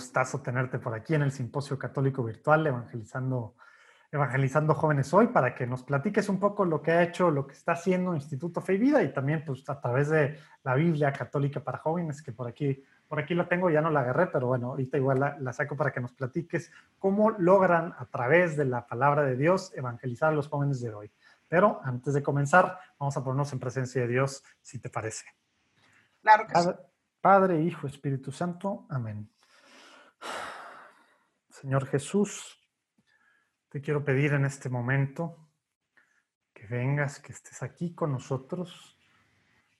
gustazo tenerte por aquí en el Simposio Católico Virtual, evangelizando, evangelizando jóvenes hoy, para que nos platiques un poco lo que ha hecho, lo que está haciendo Instituto Fe y Vida y también pues, a través de la Biblia Católica para Jóvenes, que por aquí, por aquí lo tengo, ya no la agarré, pero bueno, ahorita igual la, la saco para que nos platiques cómo logran a través de la palabra de Dios evangelizar a los jóvenes de hoy. Pero antes de comenzar, vamos a ponernos en presencia de Dios, si te parece. Claro que sí. Padre, Hijo, Espíritu Santo. Amén. Señor Jesús, te quiero pedir en este momento que vengas, que estés aquí con nosotros,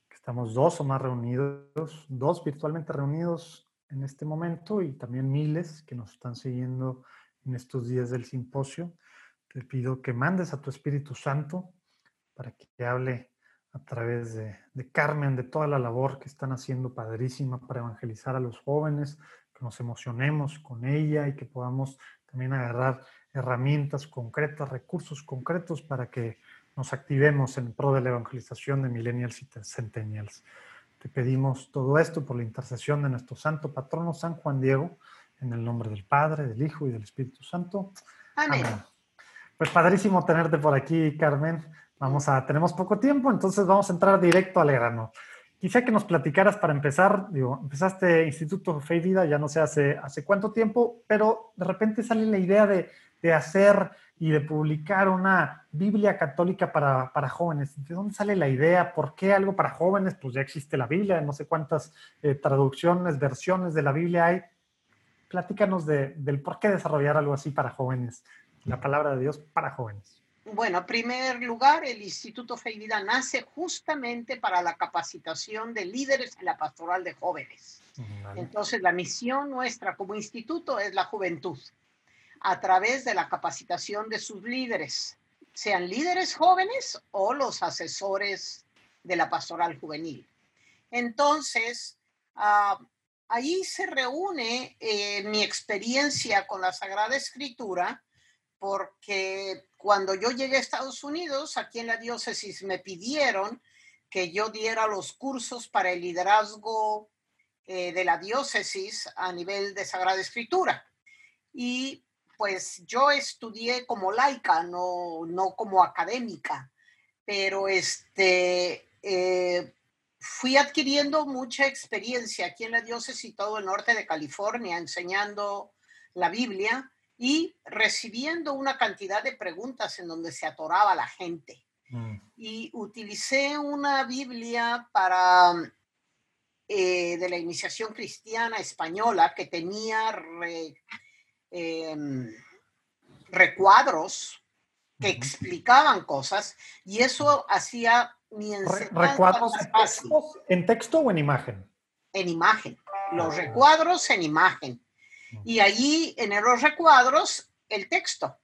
que estamos dos o más reunidos, dos virtualmente reunidos en este momento y también miles que nos están siguiendo en estos días del simposio. Te pido que mandes a tu Espíritu Santo para que hable a través de, de, Carmen, de toda la labor que están haciendo padrísima para evangelizar a los jóvenes, que nos emocionemos con ella y que podamos también agarrar herramientas concretas, recursos concretos para que nos activemos en pro de la evangelización de millennials y centennials. Te pedimos todo esto por la intercesión de nuestro santo patrono San Juan Diego, en el nombre del Padre, del Hijo y del Espíritu Santo. Amén. Amén. Pues padrísimo tenerte por aquí, Carmen. Vamos a, tenemos poco tiempo, entonces vamos a entrar directo al grano. Quisiera que nos platicaras para empezar, digo, empezaste Instituto Fe y Vida, ya no sé hace, hace cuánto tiempo, pero de repente sale la idea de, de hacer y de publicar una Biblia católica para, para, jóvenes. ¿De dónde sale la idea? ¿Por qué algo para jóvenes? Pues ya existe la Biblia, no sé cuántas eh, traducciones, versiones de la Biblia hay. Platícanos de, del por qué desarrollar algo así para jóvenes, la palabra de Dios para jóvenes. Bueno, en primer lugar, el Instituto Fe y Vida nace justamente para la capacitación de líderes en la pastoral de jóvenes. Vale. Entonces, la misión nuestra como instituto es la juventud, a través de la capacitación de sus líderes, sean líderes jóvenes o los asesores de la pastoral juvenil. Entonces, uh, ahí se reúne eh, mi experiencia con la Sagrada Escritura, porque cuando yo llegué a Estados Unidos, aquí en la diócesis me pidieron que yo diera los cursos para el liderazgo eh, de la diócesis a nivel de Sagrada Escritura. Y pues yo estudié como laica, no, no como académica, pero este, eh, fui adquiriendo mucha experiencia aquí en la diócesis y todo el norte de California enseñando la Biblia y recibiendo una cantidad de preguntas en donde se atoraba la gente. Mm. Y utilicé una Biblia para eh, de la iniciación cristiana española que tenía re, eh, recuadros que explicaban cosas y eso hacía mi enseñanza ¿Recuadros en texto, en texto o en imagen? En imagen. Los recuadros en imagen y allí en los recuadros el texto.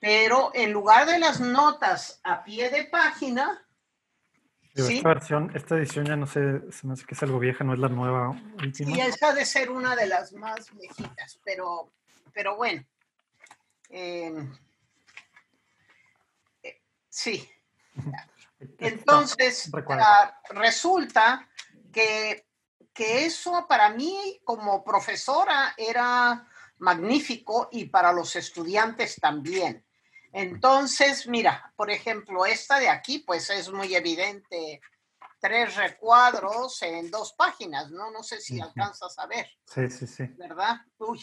Pero en lugar de las notas a pie de página. ¿sí? Esta versión, esta edición ya no sé, se me hace que es algo vieja, no es la nueva. Última. Sí, esa de ser una de las más viejitas, pero, pero bueno. Eh, eh, sí. Entonces, uh, resulta que que eso para mí como profesora era magnífico y para los estudiantes también. Entonces, mira, por ejemplo, esta de aquí, pues es muy evidente, tres recuadros en dos páginas, ¿no? No sé si alcanzas a ver. Sí, sí, sí. ¿Verdad? Uy.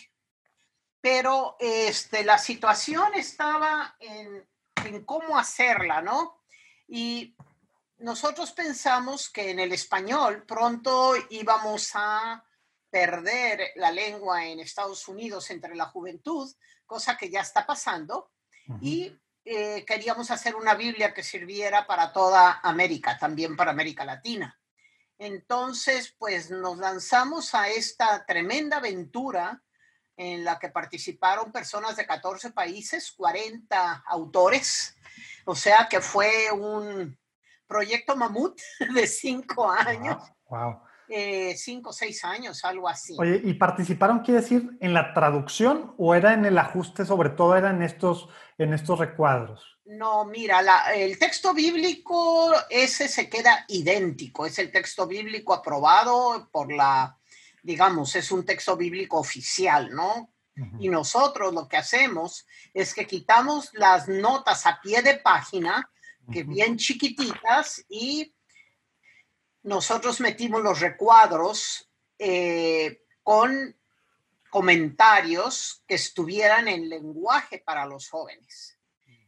Pero este, la situación estaba en, en cómo hacerla, ¿no? Y nosotros pensamos que en el español pronto íbamos a perder la lengua en Estados Unidos entre la juventud, cosa que ya está pasando, uh -huh. y eh, queríamos hacer una Biblia que sirviera para toda América, también para América Latina. Entonces, pues nos lanzamos a esta tremenda aventura en la que participaron personas de 14 países, 40 autores, o sea que fue un, proyecto Mamut de cinco años. Wow. wow. Eh, cinco o seis años, algo así. Oye, ¿y participaron, quiere decir, en la traducción o era en el ajuste, sobre todo era en estos, en estos recuadros? No, mira, la, el texto bíblico ese se queda idéntico, es el texto bíblico aprobado por la digamos, es un texto bíblico oficial, ¿no? Y nosotros lo que hacemos es que quitamos las notas a pie de página, que bien chiquititas, y nosotros metimos los recuadros eh, con comentarios que estuvieran en lenguaje para los jóvenes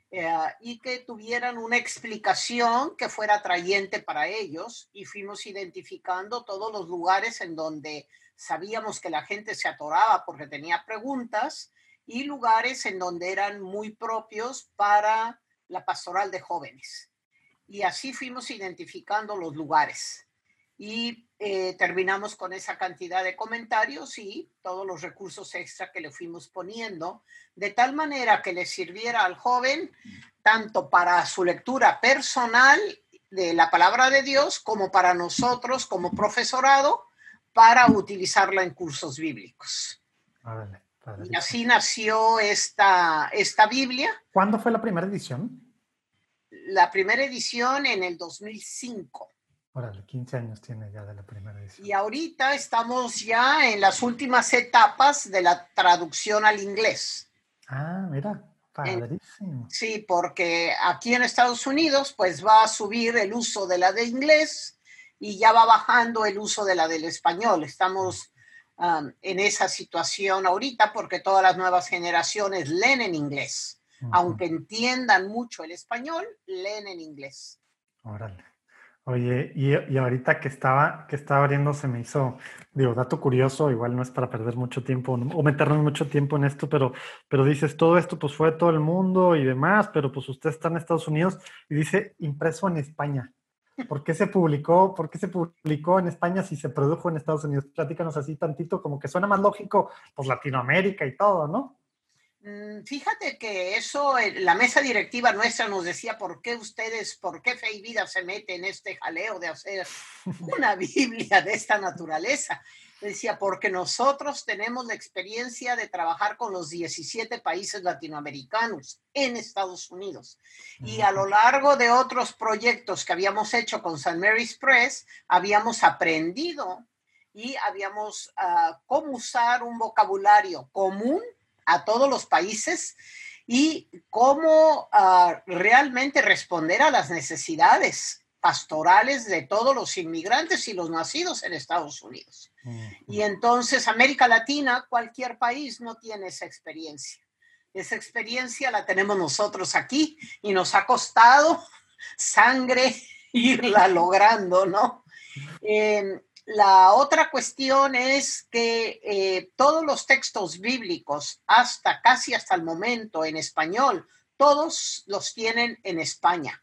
eh, y que tuvieran una explicación que fuera atrayente para ellos y fuimos identificando todos los lugares en donde sabíamos que la gente se atoraba porque tenía preguntas y lugares en donde eran muy propios para la pastoral de jóvenes. Y así fuimos identificando los lugares y eh, terminamos con esa cantidad de comentarios y todos los recursos extra que le fuimos poniendo, de tal manera que le sirviera al joven tanto para su lectura personal de la palabra de Dios como para nosotros como profesorado para utilizarla en cursos bíblicos. Y así nació esta, esta Biblia. ¿Cuándo fue la primera edición? La primera edición en el 2005. Órale, 15 años tiene ya de la primera edición. Y ahorita estamos ya en las últimas etapas de la traducción al inglés. Ah, mira, padrísimo. sí, porque aquí en Estados Unidos pues va a subir el uso de la de inglés y ya va bajando el uso de la del español. Estamos um, en esa situación ahorita porque todas las nuevas generaciones leen en inglés. Aunque entiendan mucho el español, leen en inglés. Órale. Oye, y, y, ahorita que estaba, que estaba abriendo se me hizo, digo, dato curioso, igual no es para perder mucho tiempo o meternos mucho tiempo en esto, pero, pero dices, todo esto pues fue todo el mundo y demás, pero pues usted está en Estados Unidos y dice impreso en España. ¿Por qué se publicó, por qué se publicó en España si se produjo en Estados Unidos? Platícanos así tantito, como que suena más lógico, pues Latinoamérica y todo, ¿no? Mm, fíjate que eso, eh, la mesa directiva nuestra nos decía por qué ustedes, por qué Fe y Vida se mete en este jaleo de hacer una Biblia de esta naturaleza. Decía, porque nosotros tenemos la experiencia de trabajar con los 17 países latinoamericanos en Estados Unidos. Y a lo largo de otros proyectos que habíamos hecho con St. Mary's Press, habíamos aprendido y habíamos uh, cómo usar un vocabulario común a todos los países y cómo ah, realmente responder a las necesidades pastorales de todos los inmigrantes y los nacidos en Estados Unidos. Y entonces América Latina, cualquier país no tiene esa experiencia. Esa experiencia la tenemos nosotros aquí y nos ha costado sangre irla logrando, ¿no? Eh, la otra cuestión es que eh, todos los textos bíblicos, hasta casi hasta el momento en español, todos los tienen en España.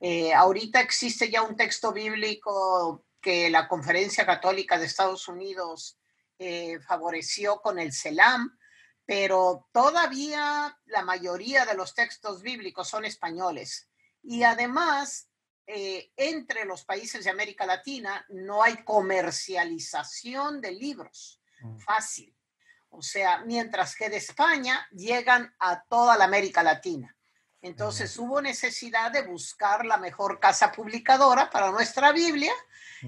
Eh, ahorita existe ya un texto bíblico que la Conferencia Católica de Estados Unidos eh, favoreció con el CELAM, pero todavía la mayoría de los textos bíblicos son españoles. Y además, eh, entre los países de América Latina no hay comercialización de libros mm. fácil. O sea, mientras que de España llegan a toda la América Latina. Entonces hubo necesidad de buscar la mejor casa publicadora para nuestra Biblia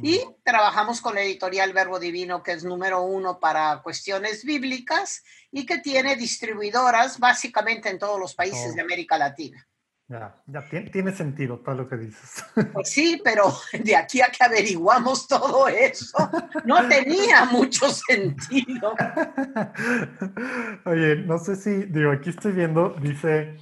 y trabajamos con la editorial Verbo Divino, que es número uno para cuestiones bíblicas y que tiene distribuidoras básicamente en todos los países de América Latina. Ya, ya tiene, sentido todo lo que dices. Pues sí, pero de aquí a que averiguamos todo eso, no tenía mucho sentido. Oye, no sé si, digo, aquí estoy viendo, dice,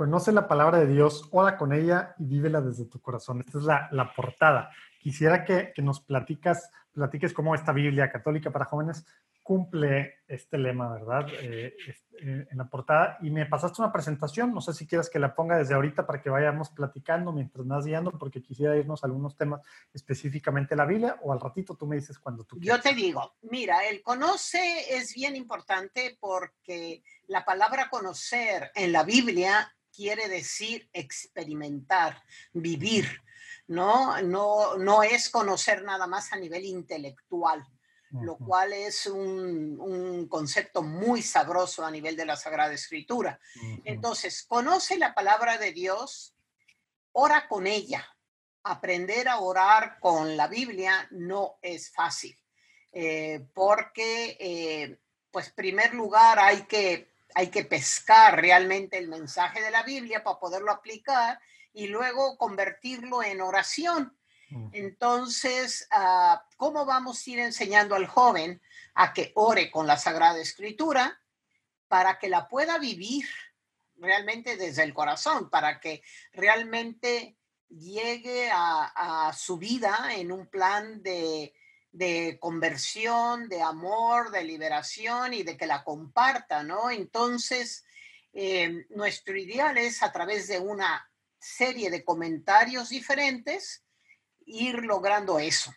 conoce la palabra de Dios, ora con ella y vívela desde tu corazón. Esta es la, portada. Quisiera que, que, nos platicas, platiques cómo esta Biblia católica para jóvenes cumple este lema, ¿verdad? Eh, eh, en la portada. Y me pasaste una presentación, no sé si quieres que la ponga desde ahorita para que vayamos platicando mientras vas guiando, porque quisiera irnos a algunos temas específicamente la Biblia, o al ratito tú me dices cuando tú quieras. Yo te digo, mira, el conoce es bien importante porque la palabra conocer en la Biblia quiere decir experimentar, vivir, ¿no? No, no es conocer nada más a nivel intelectual lo cual es un, concepto muy sabroso a nivel de la Sagrada Escritura. Entonces, conoce la palabra de Dios, ora con ella. Aprender a orar con la Biblia no es fácil. eh, porque, eh, pues, primer lugar, hay que, hay que pescar realmente el mensaje de la Biblia para poderlo aplicar y luego convertirlo en oración. Entonces, ah, ¿cómo vamos a ir enseñando al joven a que ore con la Sagrada Escritura para que la pueda vivir realmente desde el corazón, para que realmente llegue a, su vida en un plan de, conversión, de amor, de liberación y de que la comparta, ¿no? Entonces, eh, nuestro ideal es a través de una serie de comentarios diferentes ir logrando eso.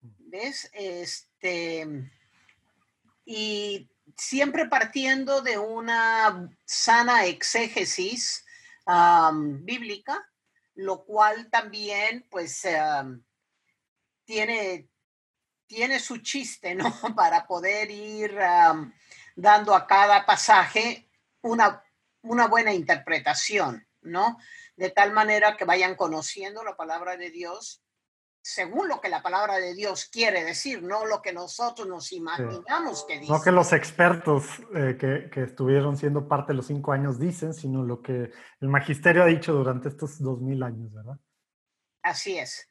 ¿Ves? Este, y siempre partiendo de una sana exégesis bíblica, lo cual también pues tiene, tiene su chiste, ¿no? Para poder ir dando a cada pasaje una, una buena interpretación, ¿no? De tal manera que vayan conociendo la palabra de Dios según lo que la palabra de Dios quiere decir, no lo que nosotros nos imaginamos que dice. No que los expertos eh, que, que, estuvieron siendo parte de los cinco años dicen, sino lo que el magisterio ha dicho durante estos dos mil años, ¿verdad? Así es.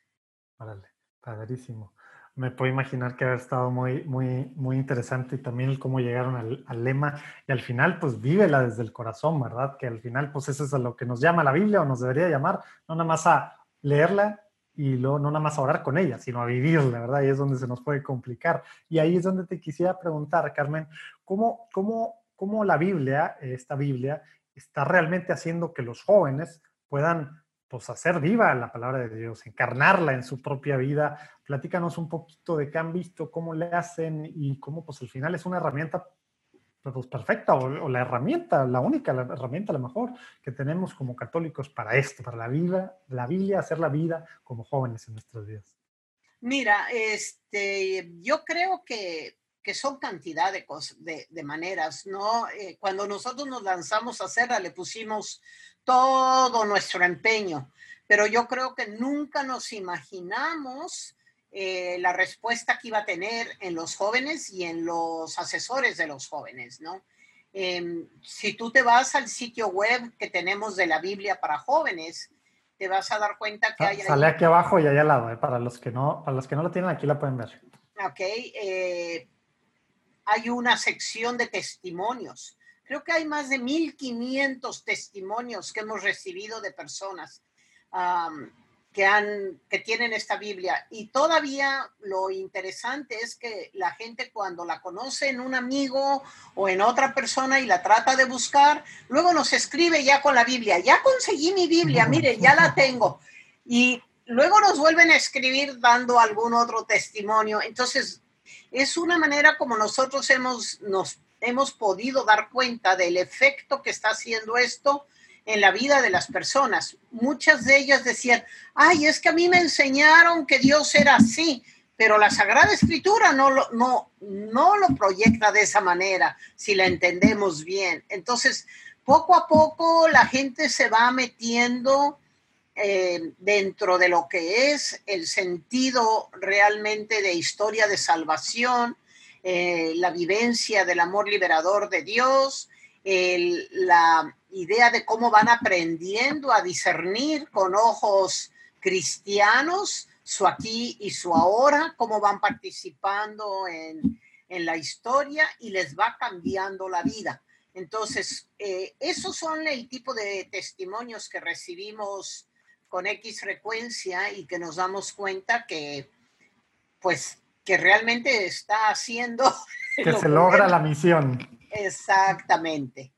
Vale, padrísimo. Me puedo imaginar que ha estado muy, muy, muy interesante y también cómo llegaron al, al, lema y al final, pues vívela desde el corazón, ¿verdad? Que al final, pues eso es a lo que nos llama la Biblia o nos debería llamar, no nada más a leerla y luego no nada más a orar con ella, sino a vivirla, ¿verdad? Y es donde se nos puede complicar. Y ahí es donde te quisiera preguntar, Carmen, ¿cómo, cómo, cómo la Biblia, esta Biblia, está realmente haciendo que los jóvenes puedan pues hacer viva la palabra de Dios, encarnarla en su propia vida. Platícanos un poquito de qué han visto, cómo le hacen y cómo pues al final es una herramienta pues perfecta o, la herramienta, la única herramienta a lo mejor que tenemos como católicos para esto, para la vida, la Biblia, hacer la vida como jóvenes en nuestros días. Mira, este, yo creo que, que son cantidad de, de, de maneras, ¿no? Eh, cuando nosotros nos lanzamos a hacerla, le pusimos todo nuestro empeño, pero yo creo que nunca nos imaginamos eh, la respuesta que iba a tener en los jóvenes y en los asesores de los jóvenes, ¿no? Em, si tú te vas al sitio web que tenemos de la Biblia para jóvenes, te vas a dar cuenta que hay... Sale aquí abajo y ahí al lado, ¿eh? para, los que no, para los que no lo tienen aquí la pueden ver. Ok, eh, hay una sección de testimonios. Creo que hay más de 1.500 testimonios que hemos recibido de personas que, han, que tienen esta Biblia. Y todavía lo interesante es que la gente cuando la conoce en un amigo o en otra persona y la trata de buscar, luego nos escribe ya con la Biblia, ya conseguí mi Biblia, mire, ya la tengo. Y luego nos vuelven a escribir dando algún otro testimonio. Entonces, es una manera como nosotros hemos, nos hemos podido dar cuenta del efecto que está haciendo esto en la vida de las personas. Muchas de ellas decían, ay, es que a mí me enseñaron que Dios era así, pero la Sagrada Escritura no lo, no, no lo proyecta de esa manera, si la entendemos bien. Entonces, poco a poco la gente se va metiendo eh, dentro de lo que es el sentido realmente de historia de salvación, eh, la vivencia del amor liberador de Dios, la idea de cómo van aprendiendo a discernir con ojos cristianos su aquí y su ahora, cómo van participando en, la historia y les va cambiando la vida. Entonces, eh, esos son el tipo de testimonios que recibimos con X frecuencia y que nos damos cuenta que, pues, que realmente está haciendo... Que se logra la misión. Exactamente.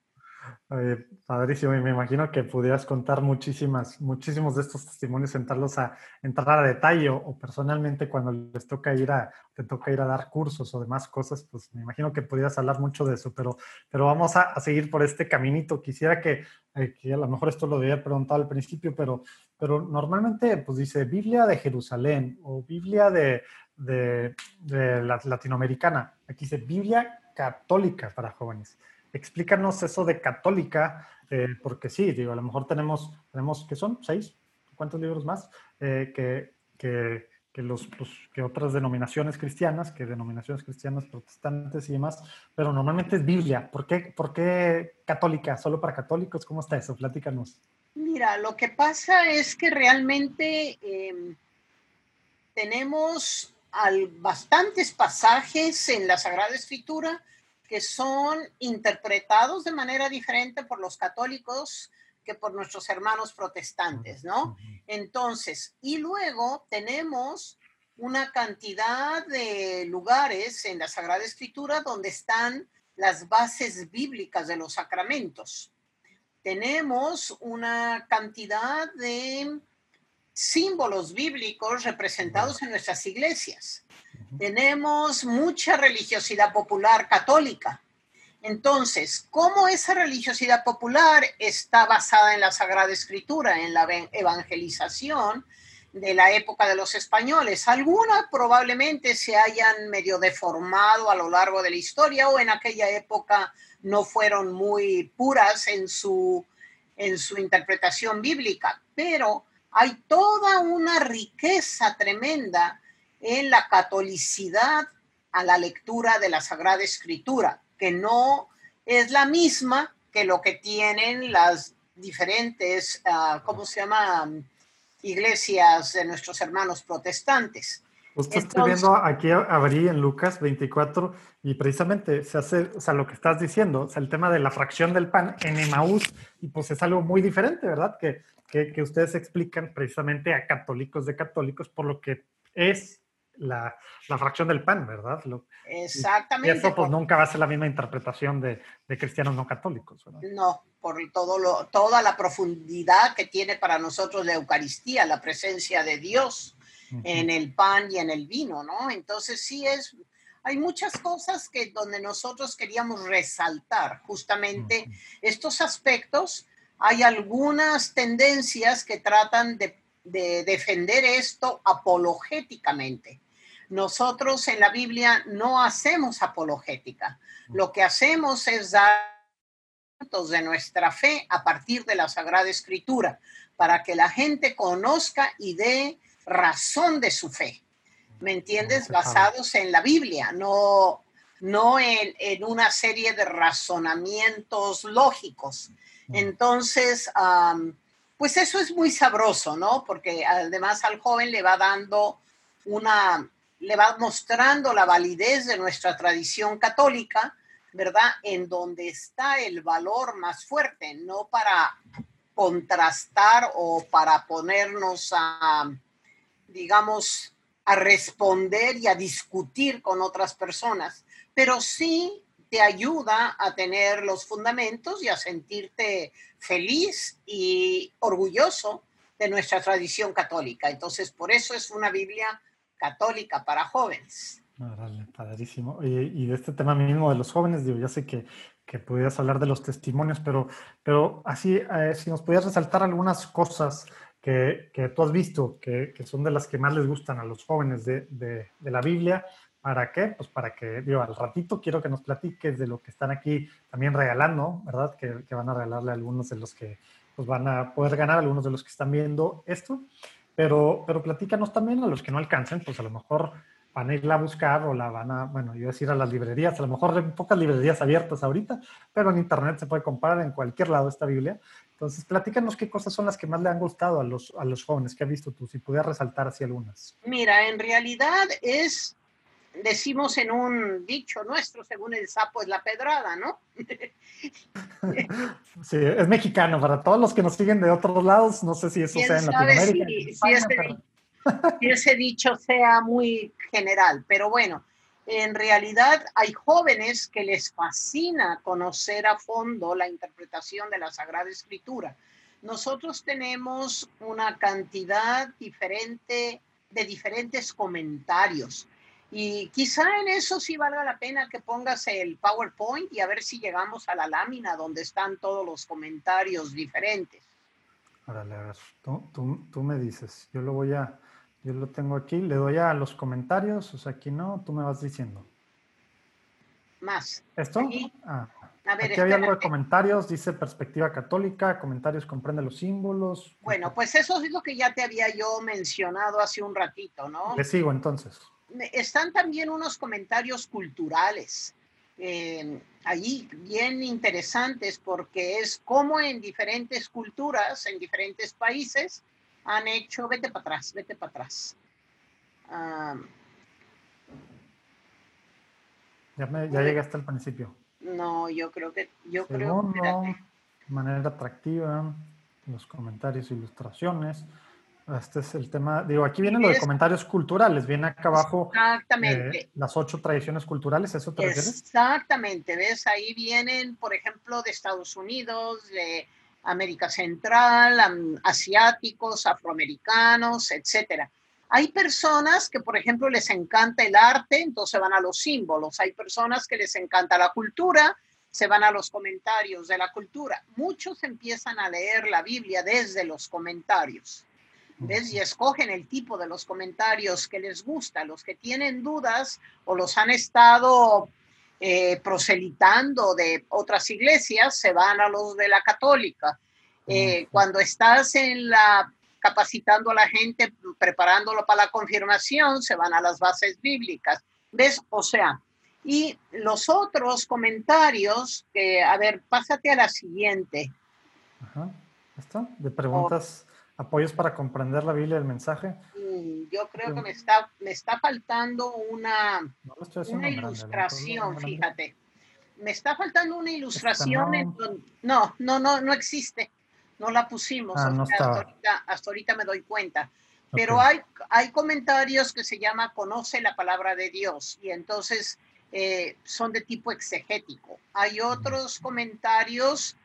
Padrísimo, y me imagino que pudieras contar muchísimas, muchísimos de estos testimonios, entrarlos a entrar a detalle o, personalmente cuando les toca ir a, te toca ir a dar cursos o demás cosas, pues me imagino que pudieras hablar mucho de eso, pero, pero vamos a, seguir por este caminito. Quisiera que, eh, que, a lo mejor esto lo debía preguntar al principio, pero, pero normalmente pues dice Biblia de Jerusalén o Biblia de, de, de la, latinoamericana. Aquí dice Biblia católica para jóvenes. Explícanos eso de católica, eh, porque sí, digo, a lo mejor tenemos, tenemos ¿qué son? ¿Seis? ¿Cuántos libros más? Eh, que, que, que, los, que otras denominaciones cristianas, que denominaciones cristianas protestantes y demás, pero normalmente es Biblia. ¿Por qué, por qué católica? ¿Solo para católicos? ¿Cómo está eso? Platícanos. Mira, lo que pasa es que realmente em, tenemos bastantes pasajes en la Sagrada Escritura que son interpretados de manera diferente por los católicos que por nuestros hermanos protestantes, ¿no? Entonces, y luego tenemos una cantidad de lugares en la Sagrada Escritura donde están las bases bíblicas de los sacramentos. Tenemos una cantidad de símbolos bíblicos representados en nuestras iglesias. Tenemos mucha religiosidad popular católica. Entonces, ¿cómo esa religiosidad popular está basada en la Sagrada Escritura, en la evangelización de la época de los españoles? Algunas probablemente se hayan medio deformado a lo largo de la historia o en aquella época no fueron muy puras en su, en su interpretación bíblica, pero hay toda una riqueza tremenda en la catolicidad a la lectura de la Sagrada Escritura, que no es la misma que lo que tienen las diferentes, uh, ¿cómo se llama? Iglesias de nuestros hermanos protestantes. Usted estoy viendo aquí abrí en Lucas 24 y precisamente se hace, o sea, lo que estás diciendo, o sea, el tema de la fracción del pan en Emaús, y pues es algo muy diferente, ¿verdad? Que que, ustedes explican precisamente a católicos de católicos por lo que es la, la fracción del pan, ¿verdad? Exactamente. Y eso pues nunca va a ser la misma interpretación de, de cristianos no católicos, ¿verdad? No, por todo lo, toda la profundidad que tiene para nosotros la Eucaristía, la presencia de Dios en el pan y en el vino, ¿no? Entonces sí es, hay muchas cosas que donde nosotros queríamos resaltar justamente estos aspectos hay algunas tendencias que tratan de, defender esto apologéticamente. Nosotros en la Biblia no hacemos apologética. Lo que hacemos es dar de nuestra fe a partir de la Sagrada Escritura, para que la gente conozca y dé razón de su fe. ¿Me entiendes? Basados en la Biblia, no, no en, en una serie de razonamientos lógicos. Entonces, pues eso es muy sabroso, ¿no? Porque además al joven le va dando una, le va mostrando la validez de nuestra tradición católica, ¿verdad? En donde está el valor más fuerte, no para contrastar o para ponernos a, digamos, a responder y a discutir con otras personas, pero sí te ayuda a tener los fundamentos y a sentirte feliz y orgulloso de nuestra tradición católica. Entonces, por eso es una Biblia católica para jóvenes. Vale, padrísimo. Y, de este tema mismo de los jóvenes, digo, ya sé que, que pudieras hablar de los testimonios, pero, pero así, eh, si nos pudieras resaltar algunas cosas que, que tú has visto, que, que, son de las que más les gustan a los jóvenes de, de, de la Biblia, ¿Para qué? Pues para que, digo, al ratito quiero que nos platiques de lo que están aquí también regalando, ¿verdad? Que, que, van a regalarle a algunos de los que pues, van a poder ganar, algunos de los que están viendo esto. Pero, pero platícanos también a los que no alcancen, pues a lo mejor van a irla a buscar o la van a, bueno, yo decir a las librerías, a lo mejor hay pocas librerías abiertas ahorita, pero en internet se puede comprar en cualquier lado esta Biblia. Entonces, platícanos qué cosas son las que más le han gustado a los, a los jóvenes que has visto tú, si pudieras resaltar así algunas. Mira, en realidad es decimos en un dicho nuestro, según el sapo es la pedrada, ¿no? Sí, es mexicano, para todos los que nos siguen de otros lados, no sé si eso sea en Latinoamérica. Si, ese, dicho sea muy general, pero bueno, en realidad hay jóvenes que les fascina conocer a fondo la interpretación de la Sagrada Escritura. Nosotros tenemos una cantidad diferente de diferentes comentarios y quizá en eso sí valga la pena que pongas el PowerPoint y a ver si llegamos a la lámina donde están todos los comentarios diferentes. Órale, a ver, tú, me dices, yo lo voy a, yo lo tengo aquí, le doy a los comentarios, o sea, aquí no, tú me vas diciendo. Más. ¿Esto? Ah. Aquí había algo de comentarios, dice perspectiva católica, comentarios comprende los símbolos. Bueno, pues eso es lo que ya te había yo mencionado hace un ratito, ¿no? Le sigo entonces. Están también unos comentarios culturales. Eh, allí bien interesantes porque es como en diferentes culturas, en diferentes países, han hecho, vete para atrás, vete para atrás. Ah, ya, me, ya llegué hasta el principio. No, yo creo que, yo creo, que... manera atractiva, los comentarios, ilustraciones, este es el tema, digo, aquí vienen los comentarios culturales, viene acá abajo. Exactamente. Eh, las ocho tradiciones culturales, ¿eso te refieres? Exactamente, ¿ves? Ahí vienen, por ejemplo, de Estados Unidos, de América Central, asiáticos, afroamericanos, etcétera. Hay personas que, por ejemplo, les encanta el arte, entonces van a los símbolos. Hay personas que les encanta la cultura, se van a los comentarios de la cultura. Muchos empiezan a leer la Biblia desde los comentarios. ¿Ves? Y escogen el tipo de los comentarios que les gusta. Los que tienen dudas o los han estado eh, proselitando de otras iglesias, se van a los de la católica. Eh, cuando estás en la capacitando a la gente, preparándolo para la confirmación, se van a las bases bíblicas. ¿Ves? O sea, y los otros comentarios, que, a ver, pásate a la siguiente. Ajá. ¿Está? De preguntas apoyos para comprender la Biblia y el mensaje. Mm, yo creo que me está, me está faltando una, una ilustración, fíjate. Me está faltando una ilustración en no, no, no, no existe. No la pusimos. Ah, hasta, ahorita, me doy cuenta. Pero hay, hay comentarios que se llama Conoce la palabra de Dios y entonces eh, son de tipo exegético. Hay otros comentarios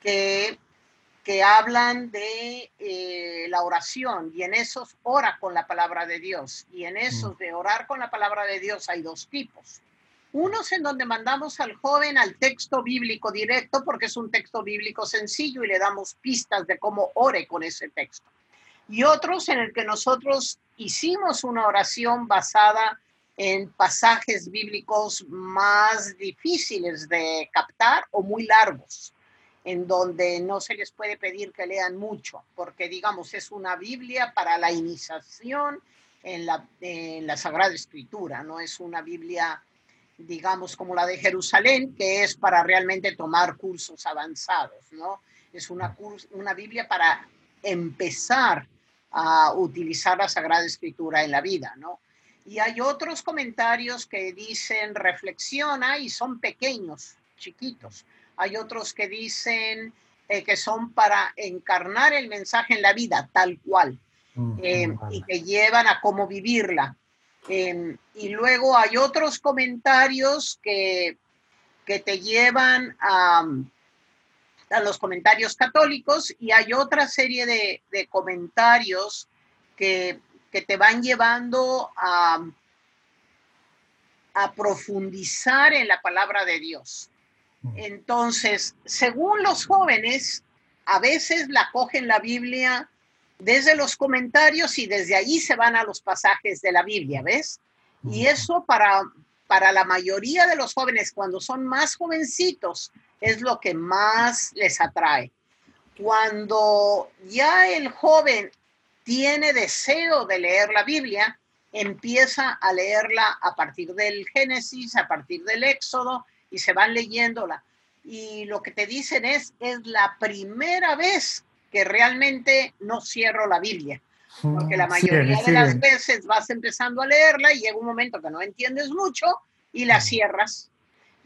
que que hablan de eh, la oración y en esos ora con la palabra de Dios. Y en esos mm. de orar con la palabra de Dios hay dos tipos. Unos en donde mandamos al joven al texto bíblico directo porque es un texto bíblico sencillo y le damos pistas de cómo ore con ese texto. Y otros en el que nosotros hicimos una oración basada en pasajes bíblicos más difíciles de captar o muy largos en donde no se les puede pedir que lean mucho, porque digamos es una Biblia para la iniciación en la, en la Sagrada Escritura, no es una Biblia, digamos, como la de Jerusalén, que es para realmente tomar cursos avanzados, ¿no? Es una, una Biblia para empezar a utilizar la Sagrada Escritura en la vida, ¿no? Y hay otros comentarios que dicen reflexiona y son pequeños, chiquitos hay otros que dicen eh, que son para encarnar el mensaje en la vida, tal cual, mm, eh, y que llevan a cómo vivirla. Em, y luego hay otros comentarios que, que te llevan a, a, los comentarios católicos y hay otra serie de, de comentarios que, que, te van llevando a, a profundizar en la palabra de Dios. Entonces, según los jóvenes, a veces la cogen la Biblia desde los comentarios y desde allí se van a los pasajes de la Biblia, ¿ves? Y eso para, para la mayoría de los jóvenes, cuando son más jovencitos, es lo que más les atrae. Cuando ya el joven tiene deseo de leer la Biblia, empieza a leerla a partir del Génesis, a partir del Éxodo, y se van leyéndola. Y lo que te dicen es, es la primera vez que realmente no cierro la Biblia. Porque la mm, mayoría de las veces vas empezando a leerla y llega un momento que no entiendes mucho y la cierras.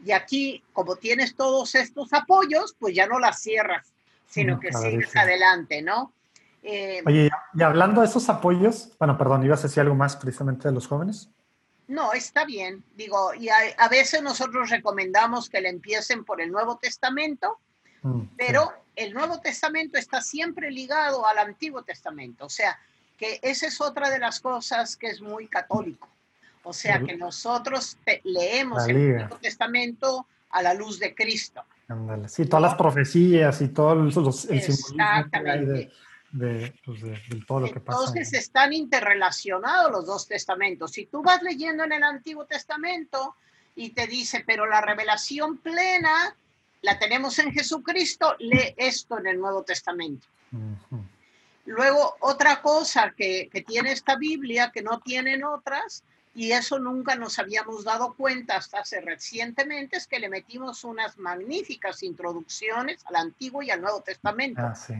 Y aquí, como tienes todos estos apoyos, pues ya no la cierras, sino mm, que sigues adelante, ¿no? Eh, Oye, y hablando de esos apoyos, bueno, perdón, ibas a decir algo más precisamente de los jóvenes. No, está bien. Digo, y a, veces nosotros recomendamos que le empiecen por el Nuevo Testamento, mm, pero el Nuevo Testamento está siempre ligado al Antiguo Testamento. O sea, que esa es otra de las cosas que es muy católico. O sea, que nosotros leemos el Nuevo Testamento a la luz de Cristo. Sí, todas las profecías y todo el, el simbolismo pues, de, todo lo que pasa. Entonces están interrelacionados los dos testamentos. Si tú vas leyendo en el Antiguo Testamento y te dice, pero la revelación plena la tenemos en Jesucristo, lee esto en el Nuevo Testamento. Luego, otra cosa que, que, tiene esta Biblia que no tienen otras, y eso nunca nos habíamos dado cuenta hasta hace recientemente, es que le metimos unas magníficas introducciones al Antiguo y al Nuevo Testamento. Ah, sí.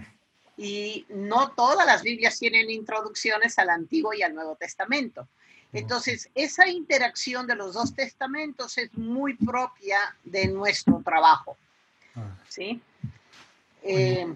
Y no todas las Biblias tienen introducciones al Antiguo y al Nuevo Testamento. Entonces, esa interacción de los dos testamentos es muy propia de nuestro trabajo. Ah. ¿Sí? Eh,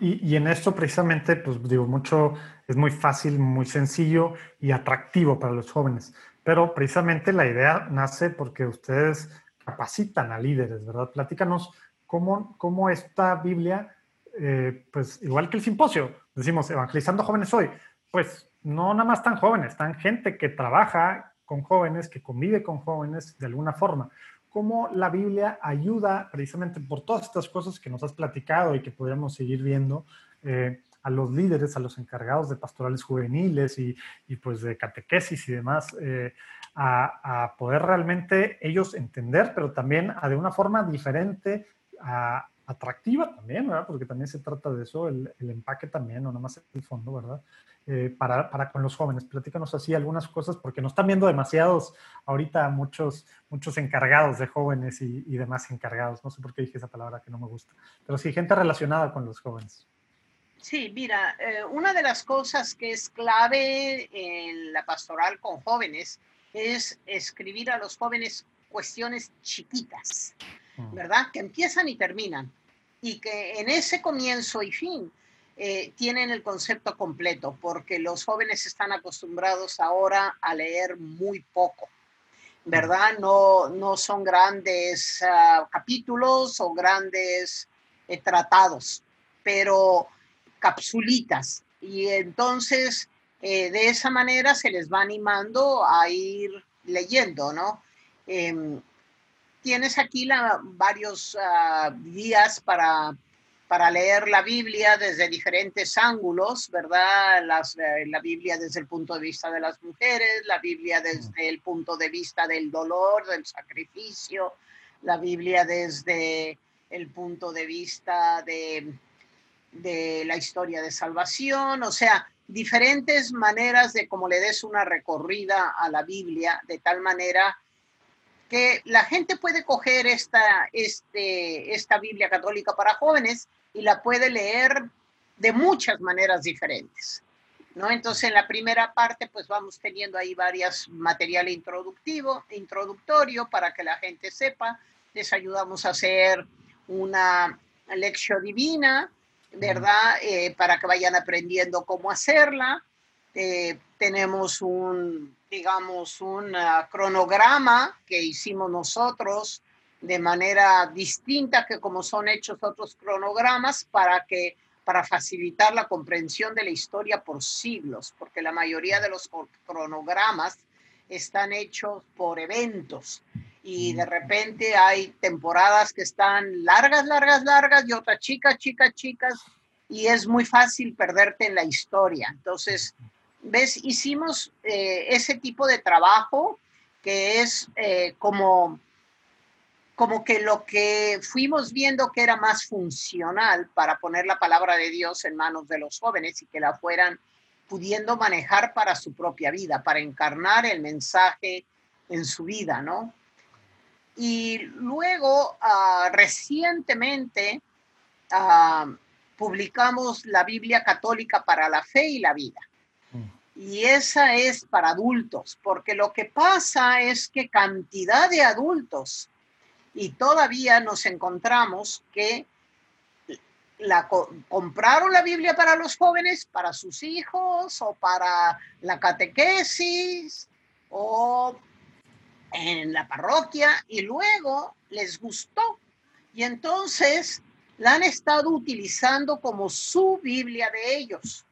y, y, en esto precisamente, pues digo, mucho, es muy fácil, muy sencillo y atractivo para los jóvenes. Pero precisamente la idea nace porque ustedes capacitan a líderes, ¿verdad? Platícanos cómo, cómo esta Biblia, eh, pues igual que el simposio, decimos, evangelizando jóvenes hoy, pues no nada más tan jóvenes, tan gente que trabaja con jóvenes, que convive con jóvenes de alguna forma. ¿Cómo la Biblia ayuda precisamente por todas estas cosas que nos has platicado y que podríamos seguir viendo eh, a los líderes, a los encargados de pastorales juveniles y, pues de catequesis y demás, eh, a, poder realmente ellos entender, pero también a de una forma diferente, atractiva también, ¿verdad? Porque también se trata de eso, el, el empaque también, no nada más el fondo, ¿verdad? Eh, para, para, con los jóvenes. Platícanos así algunas cosas, porque nos están viendo demasiados ahorita muchos, muchos encargados de jóvenes y, y, demás encargados. No sé por qué dije esa palabra que no me gusta, pero sí, gente relacionada con los jóvenes. Sí, mira, eh, una de las cosas que es clave en la pastoral con jóvenes es escribir a los jóvenes cuestiones chiquitas. ¿Verdad? Que empiezan y terminan. Y que en ese comienzo y fin eh, tienen el concepto completo, porque los jóvenes están acostumbrados ahora a leer muy poco, ¿verdad? No, no son grandes ah, capítulos o grandes eh, tratados, pero capsulitas. Y entonces, eh, de esa manera se les va animando a ir leyendo, ¿no? Tienes aquí la, varios uh, días para para leer la Biblia desde diferentes ángulos, ¿verdad? Las, eh, la Biblia desde el punto de vista de las mujeres, la Biblia desde el punto de vista del dolor, del sacrificio, la Biblia desde el punto de vista de, de la historia de salvación, o sea, diferentes maneras de cómo le des una recorrida a la Biblia, de tal manera que la gente puede coger esta, este, esta Biblia católica para jóvenes y la puede leer de muchas maneras diferentes. ¿no? Entonces, en la primera parte, pues vamos teniendo ahí varias material introductivo, introductorio para que la gente sepa. Les ayudamos a hacer una lección divina, ¿verdad? Eh, para que vayan aprendiendo cómo hacerla. Eh, tenemos un, digamos, un ah, cronograma que hicimos nosotros de manera distinta que como son hechos otros cronogramas para que para facilitar la comprensión de la historia por siglos, porque la mayoría de los cronogramas están hechos por eventos y de repente hay temporadas que están largas, largas, largas y otras chicas, chicas, chicas y es muy fácil perderte en la historia. Entonces, ves, hicimos eh, ese tipo de trabajo que es eh, como como que lo que fuimos viendo que era más funcional para poner la palabra de Dios en manos de los jóvenes y que la fueran pudiendo manejar para su propia vida, para encarnar el mensaje en su vida, ¿no? Y luego, ah, recientemente, ah, publicamos la Biblia Católica para la Fe y la Vida. Y esa es para adultos, porque lo que pasa es que cantidad de adultos y todavía nos encontramos que la, compraron la Biblia para los jóvenes, para sus hijos o para la catequesis o en la parroquia y luego les gustó y entonces la han estado utilizando como su Biblia de ellos.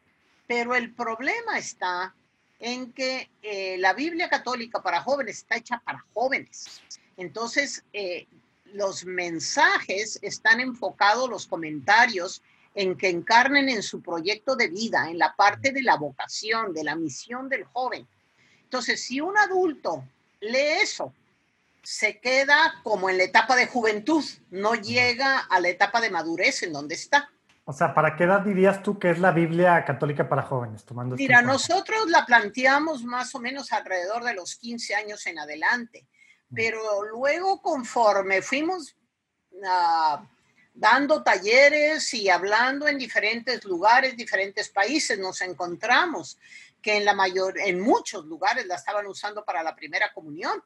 Pero el problema está en que eh, la Biblia católica para jóvenes está hecha para jóvenes. Entonces, eh, los mensajes están enfocados, los comentarios, en que encarnen en su proyecto de vida, en la parte de la vocación, de la misión del joven. Entonces, si un adulto lee eso se queda como en la etapa de juventud, no llega a la etapa de madurez en donde está. O sea, ¿para qué edad dirías tú que es la Biblia católica para jóvenes? Tomando Mira, nosotros la planteamos más o menos alrededor de los 15 años en adelante, pero luego conforme fuimos uh, dando talleres y hablando en diferentes lugares, diferentes países, nos encontramos que en la mayor, en muchos lugares la estaban usando para la primera comunión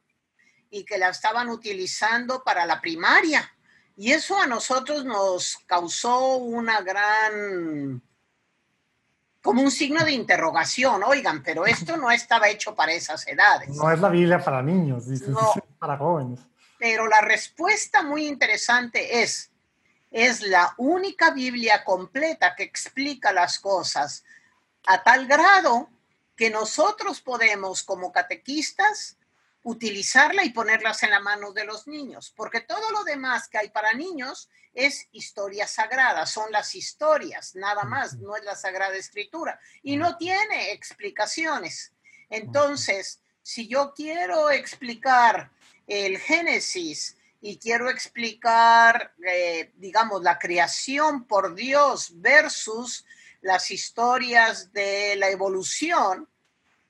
y que la estaban utilizando para la primaria. Y eso a nosotros nos causó una gran, como un signo de interrogación, oigan, pero esto no estaba hecho para esas edades. No es la Biblia para niños, dices, no, para jóvenes. Pero la respuesta muy interesante es, es la única Biblia completa que explica las cosas a tal grado que nosotros podemos como catequistas utilizarla y ponerlas en la mano de los niños, porque todo lo demás que hay para niños es historia sagrada, son las historias, nada más, no es la sagrada escritura y no tiene explicaciones. Entonces, si yo quiero explicar el Génesis y quiero explicar, eh, digamos, la creación por Dios versus las historias de la evolución,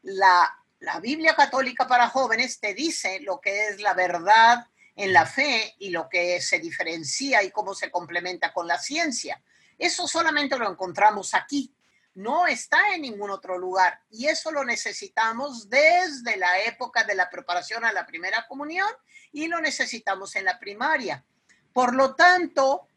la la Biblia católica para jóvenes te dice lo que es la verdad en la fe y lo que se diferencia y cómo se complementa con la ciencia. Eso solamente lo encontramos aquí, no está en ningún otro lugar y eso lo necesitamos desde la época de la preparación a la primera comunión y lo necesitamos en la primaria. Por lo tanto,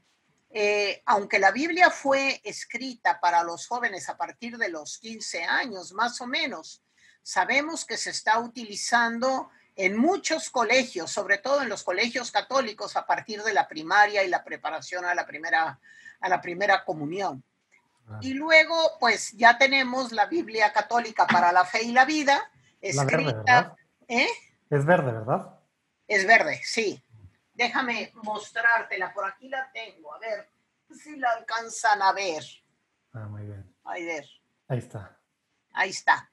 eh, aunque la Biblia fue escrita para los jóvenes a partir de los 15 años, más o menos, sabemos que se está utilizando en muchos colegios, sobre todo en los colegios católicos, a partir de la primaria y la preparación a la primera, a la primera comunión. Y luego, pues ya tenemos la Biblia católica para la fe y la vida, escrita. ¿eh? Es verde, ¿verdad? Es verde, sí. Déjame mostrártela, por aquí la tengo, a ver si la alcanzan a ver. Ah, muy bien. Ahí ver. Ahí está. Ahí está.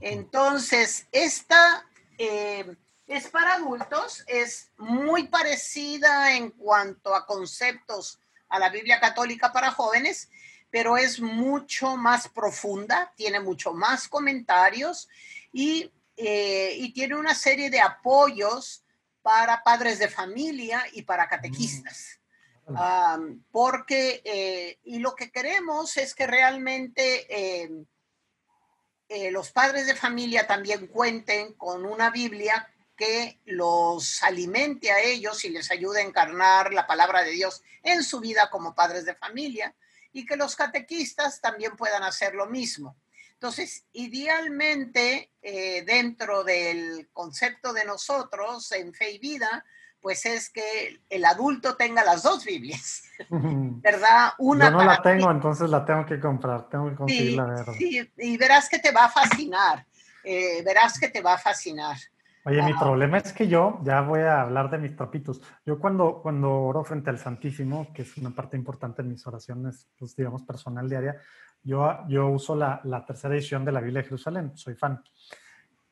Entonces, esta eh, es para adultos, es muy parecida en cuanto a conceptos a la Biblia católica para jóvenes, pero es mucho más profunda, tiene mucho más comentarios y, eh, tiene una serie de apoyos para padres de familia y para catequistas. Mm. porque, eh, y lo que queremos es que realmente eh, los padres de familia también cuenten con una Biblia que los alimente a ellos y les ayude a encarnar la palabra de Dios en su vida como padres de familia y que los catequistas también puedan hacer lo mismo. Entonces, idealmente, eh, dentro del concepto de nosotros en fe y vida, pues es que el adulto tenga las dos Biblias, ¿verdad? Una Yo no la tengo, entonces la tengo que comprar, tengo que conseguirla. Sí, y verás que te va a fascinar, eh, verás que te va a fascinar. Oye, mi problema es que yo, ya voy a hablar de mis trapitos, yo cuando, cuando oro frente al Santísimo, que es una parte importante en mis oraciones, pues digamos, personal diaria, yo, yo uso la, la tercera edición de la Biblia de Jerusalén, soy fan.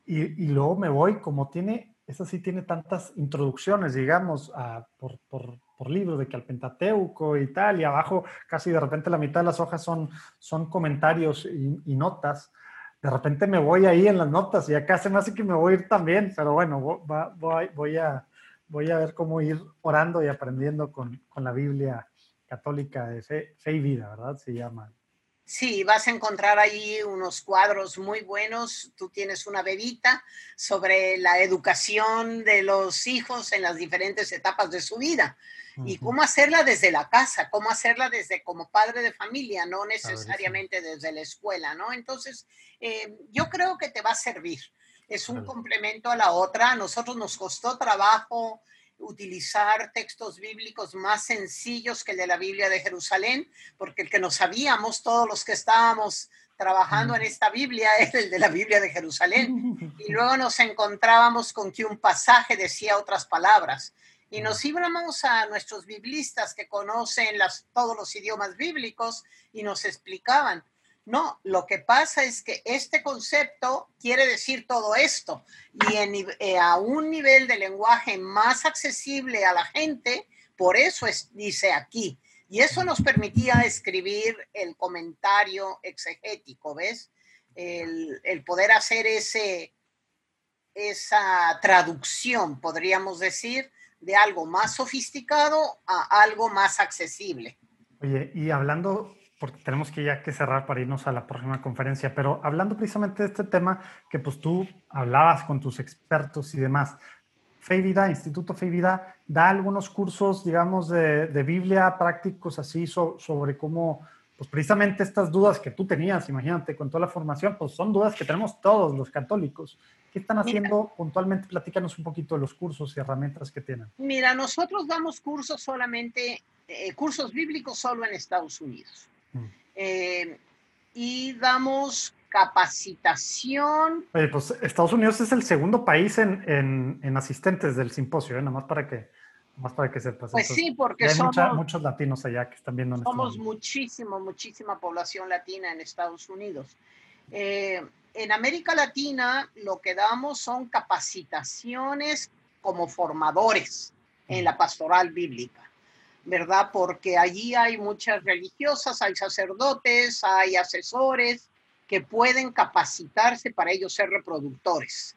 Y, y luego me voy, como tiene esa sí tiene tantas introducciones, digamos, por, por, por, libro de que al Pentateuco y tal, y abajo casi de repente la mitad de las hojas son, son comentarios y, notas. De repente me voy ahí en las notas y acá se me hace que me voy a ir también, pero bueno, voy, voy, a, voy a ver cómo ir orando y aprendiendo con, con la Biblia católica de fe, fe y vida, ¿verdad? Se llama Sí, vas a encontrar ahí unos cuadros muy buenos. Tú tienes una bebita sobre la educación de los hijos en las diferentes etapas de su vida y cómo hacerla desde la casa, cómo hacerla desde como padre de familia, no necesariamente desde la escuela, ¿no? Entonces, eh, yo creo que te va a servir. Es un complemento a la otra. A nosotros nos costó trabajo utilizar textos bíblicos más sencillos que el de la Biblia de Jerusalén, porque el que no sabíamos, todos los que estábamos trabajando en esta Biblia, es el de la Biblia de Jerusalén. Y luego nos encontrábamos con que un pasaje decía otras palabras. Y nos íbamos a nuestros biblistas que conocen las, todos los idiomas bíblicos y nos explicaban. No, lo que pasa es que este concepto quiere decir todo esto y eh, a un nivel de lenguaje más accesible a la gente, por eso es, dice aquí. Y eso nos permitía escribir el comentario exegético, ¿ves? El, el poder hacer ese, esa traducción, podríamos decir, de algo más sofisticado a algo más accesible. Oye, y hablando porque tenemos que ya que cerrar para irnos a la próxima conferencia, pero hablando precisamente de este tema que pues tú hablabas con tus expertos y demás, Fe Vida, Instituto Fe Vida, da algunos cursos, digamos, de, de Biblia prácticos así sobre cómo, pues precisamente estas dudas que tú tenías, imagínate, con toda la formación, pues son dudas que tenemos todos los católicos. ¿Qué están haciendo puntualmente? Platícanos un poquito de los cursos y herramientas que tienen. Mira, nosotros damos cursos solamente, eh, cursos bíblicos solo en Estados Unidos. Eh, y damos capacitación. Oye, pues Estados Unidos es el segundo país en, en, asistentes del simposio, ¿eh? nada más para que, más para que sepas. Pues sí, porque hay muchos latinos allá que están viendo. Este somos muchísimo, muchísima población latina en Estados Unidos. Eh, en América Latina lo que damos son capacitaciones como formadores en la pastoral bíblica. ¿Verdad? Porque allí hay muchas religiosas, hay sacerdotes, hay asesores que pueden capacitarse para ellos ser reproductores.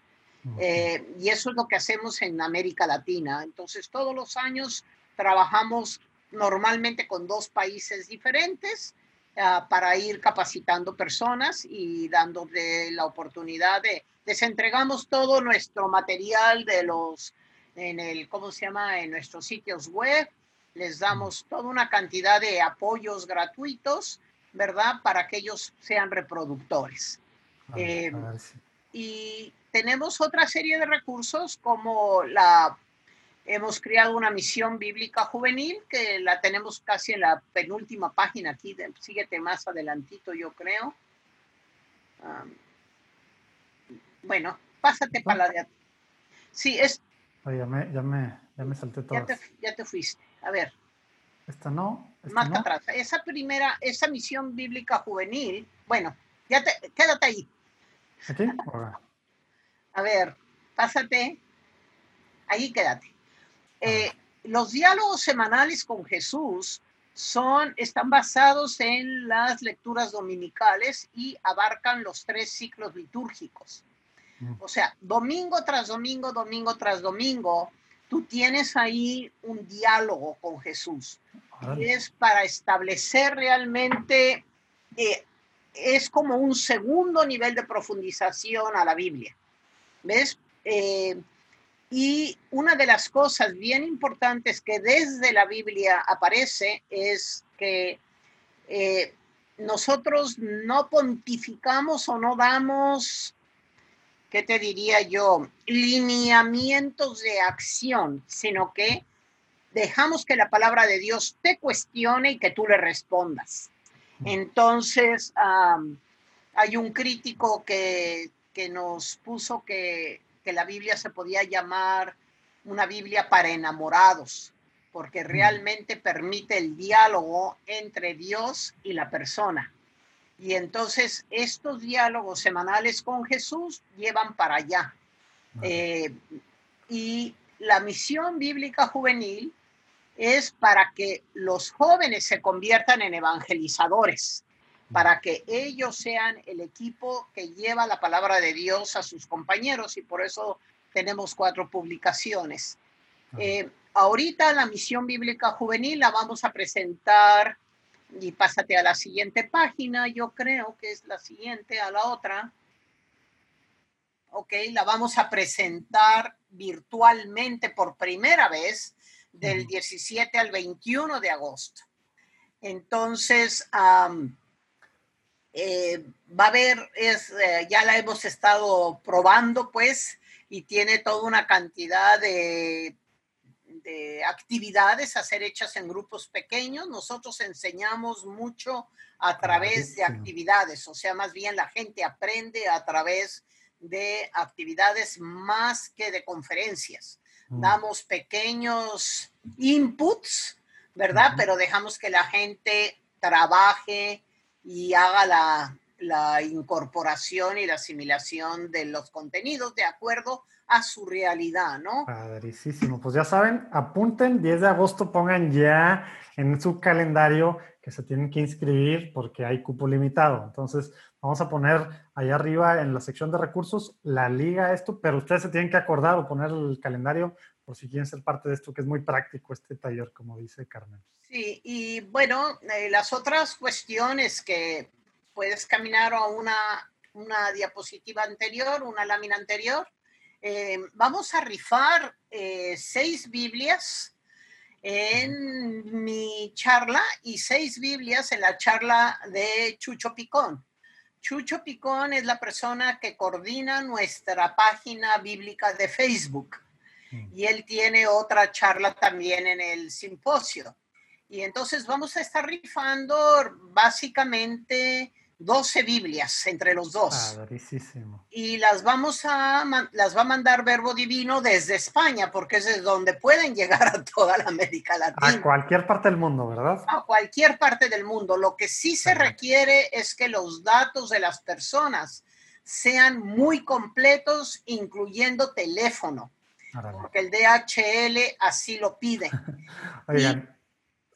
Eh, y eso es lo que hacemos en América Latina. Entonces, todos los años trabajamos normalmente con dos países diferentes ah, para ir capacitando personas y dándole la oportunidad de, les entregamos todo nuestro material de los, en el, ¿cómo se llama? En nuestros sitios web, les damos toda una cantidad de apoyos gratuitos, ¿verdad? Para que ellos sean reproductores. Eh, y tenemos otra serie de recursos como la, hemos creado una misión bíblica juvenil que la tenemos casi en la penúltima página aquí, síguete más adelantito yo creo. bueno, pásate para la de... Sí, es... ya, me, ya, me, ya me salté todo. ya te fuiste. A ver. Esta no. más atrás. Esa primera, esa misión bíblica juvenil, bueno, ya te, quédate ahí. ¿Aquí? A ver, pásate. Ahí quédate. Eh, los diálogos semanales con Jesús son, están basados en las lecturas dominicales y abarcan los tres ciclos litúrgicos. Mm. O sea, domingo tras domingo, domingo tras domingo, tú tienes ahí un diálogo con Jesús. Y es para establecer realmente, eh, es como un segundo nivel de profundización a la Biblia. ¿Ves? Eh, y una de las cosas bien importantes que desde la Biblia aparece es que eh, nosotros no pontificamos o no damos ¿qué te diría yo? Lineamientos de acción, sino que dejamos que la palabra de Dios te cuestione y que tú le respondas. Entonces, hay un crítico que, nos puso que, que, la Biblia se podía llamar una Biblia para enamorados, porque realmente permite el diálogo entre Dios y la persona. Y entonces estos diálogos semanales con Jesús llevan para allá. Eh, y la misión bíblica juvenil es para que los jóvenes se conviertan en evangelizadores, para que ellos sean el equipo que lleva la palabra de Dios a sus compañeros y por eso tenemos cuatro publicaciones. Eh, ahorita la misión bíblica juvenil la vamos a presentar y pásate a la siguiente página, yo creo que es la siguiente, a la otra. Ok, la vamos a presentar virtualmente por primera vez del 17 al 21 de agosto. Entonces, eh, va a haber, es, eh, ya la hemos estado probando, pues, y tiene toda una cantidad de de actividades a ser hechas en grupos pequeños. Nosotros enseñamos mucho a través de actividades, o sea, más bien la gente aprende a través de actividades más que de conferencias. Mm. Damos pequeños inputs, ¿verdad? Pero dejamos que la gente trabaje y haga la, la incorporación y la asimilación de los contenidos de acuerdo a su realidad, ¿no? Padrísimo. Pues ya saben, apunten, 10 de agosto pongan ya en su calendario que se tienen que inscribir porque hay cupo limitado. Entonces, vamos a poner ahí arriba en la sección de recursos la liga a esto, pero ustedes se tienen que acordar o poner el calendario por si quieren ser parte de esto, que es muy práctico este taller, como dice Carmen. Sí, y bueno, eh, las otras cuestiones que puedes caminar a una, una diapositiva anterior, una lámina anterior, eh, vamos a rifar eh, seis Biblias en mi charla y seis Biblias en la charla de Chucho Picón. Chucho Picón es la persona que coordina nuestra página bíblica de Facebook mm. y él tiene otra charla también en el simposio. Y entonces vamos a estar rifando básicamente 12 Biblias entre los dos. Y las vamos a, las va a mandar Verbo Divino desde España, porque es de donde pueden llegar a toda la América Latina. A cualquier parte del mundo, ¿verdad? A cualquier parte del mundo. Lo que sí se requiere es que los datos de las personas sean muy completos, incluyendo teléfono, porque el DHL así lo pide. Oigan.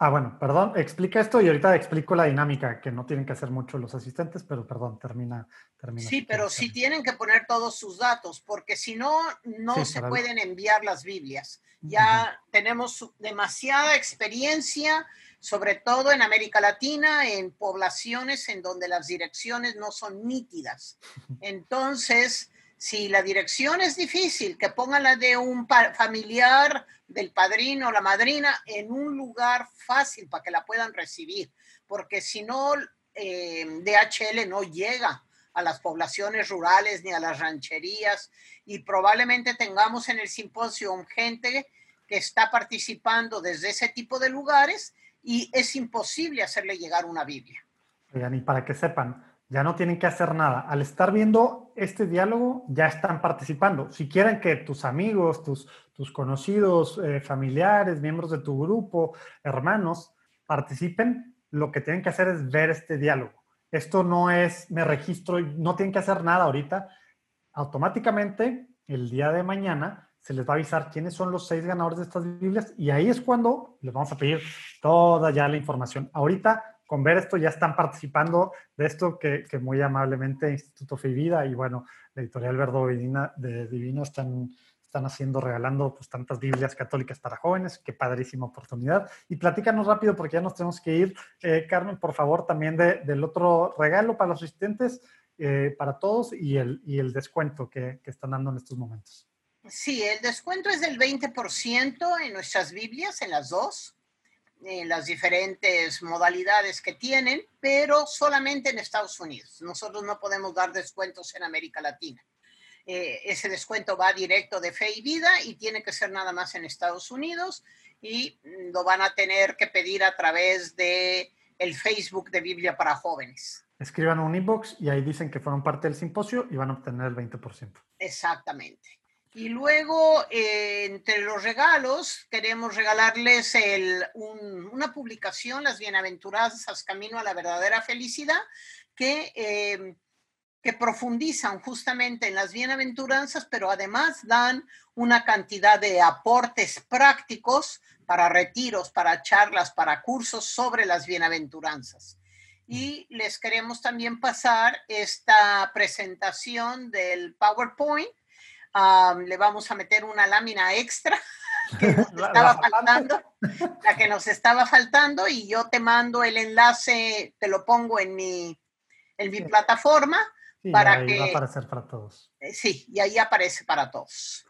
Ah, bueno, perdón, explica esto y ahorita explico la dinámica, que no tienen que hacer mucho los asistentes, pero perdón, termina. termina sí, pero sí tienen que poner todos sus datos, porque si no, no se pueden enviar las Biblias. Ya tenemos demasiada experiencia, sobre todo en América Latina, en poblaciones en donde las direcciones no son nítidas. Entonces, si la dirección es difícil, que pongan la de un familiar del padrino o la madrina en un lugar fácil para que la puedan recibir, porque si no, eh, DHL no llega a las poblaciones rurales ni a las rancherías y probablemente tengamos en el simposio gente que está participando desde ese tipo de lugares y es imposible hacerle llegar una Biblia. Oigan, y para que sepan, ya no tienen que hacer nada. Al estar viendo este diálogo, ya están participando. Si quieren que tus amigos, tus, tus conocidos, eh, familiares, miembros de tu grupo, hermanos, participen, lo que tienen que hacer es ver este diálogo. Esto no es, me registro, no tienen que hacer nada ahorita. Automáticamente, el día de mañana, se les va a avisar quiénes son los seis ganadores de estas Biblias y ahí es cuando les vamos a pedir toda ya la información. Ahorita con ver esto ya están participando de esto que, muy amablemente Instituto Fe y bueno, la editorial Verdo de Divino están, están haciendo, regalando pues tantas Biblias católicas para jóvenes, qué padrísima oportunidad. Y platícanos rápido porque ya nos tenemos que ir, eh, Carmen, por favor, también del otro regalo para los asistentes, eh, para todos y el, y el descuento que, que están dando en estos momentos. Sí, el descuento es del 20% en nuestras Biblias, en las dos en las diferentes modalidades que tienen, pero solamente en Estados Unidos. Nosotros no podemos dar descuentos en América Latina. Eh, ese descuento va directo de fe y vida y tiene que ser nada más en Estados Unidos y lo van a tener que pedir a través de el Facebook de Biblia para jóvenes. Escriban un inbox y ahí dicen que fueron parte del simposio y van a obtener el 20%. Exactamente. Y luego, eh, entre los regalos, queremos regalarles una publicación, Las Bienaventuranzas, Camino a la Verdadera Felicidad, que, eh, que profundizan justamente en las bienaventuranzas, pero además dan una cantidad de aportes prácticos para retiros, para charlas, para cursos sobre las bienaventuranzas. Y les queremos también pasar esta presentación del PowerPoint le vamos a meter una lámina extra que nos estaba faltando, la que nos estaba faltando, y yo te mando el enlace, te lo pongo en mi, en mi plataforma para que... Va a aparecer para todos. Eh, sí, y ahí aparece para todos.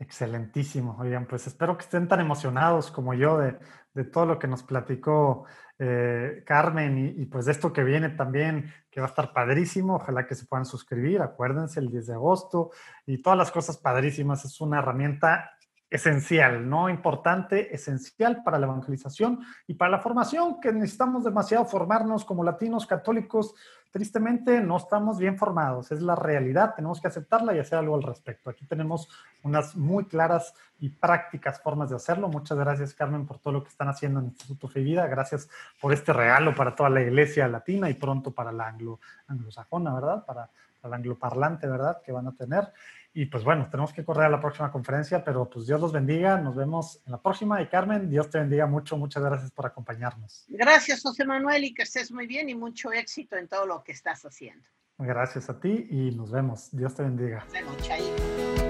Excelentísimo. Oigan, pues espero que estén tan emocionados como yo de, de todo lo que nos platicó eh, Carmen y, pues de esto que viene también, que va a estar padrísimo. Ojalá que se puedan suscribir. Acuérdense, el 10 de agosto y todas las cosas padrísimas. Es una herramienta esencial, ¿no? Importante, esencial para la evangelización y para la formación, que necesitamos demasiado formarnos como latinos católicos. Tristemente no estamos bien formados, es la realidad, tenemos que aceptarla y hacer algo al respecto. Aquí tenemos unas muy claras y prácticas formas de hacerlo. Muchas gracias, Carmen, por todo lo que están haciendo en el Instituto Fe Vida. Gracias por este regalo para toda la iglesia latina y pronto para la anglo, anglosajona, ¿verdad? Para, para la angloparlante, ¿verdad? Que van a tener. Y pues bueno, tenemos que correr a la próxima conferencia, pero pues Dios los bendiga. Nos vemos en la próxima. Y Carmen, Dios te bendiga mucho. Muchas gracias por acompañarnos. Gracias, José Manuel, y que estés muy bien y mucho éxito en todo lo que estás haciendo. Gracias a ti y nos vemos. Dios te bendiga. Nos vemos,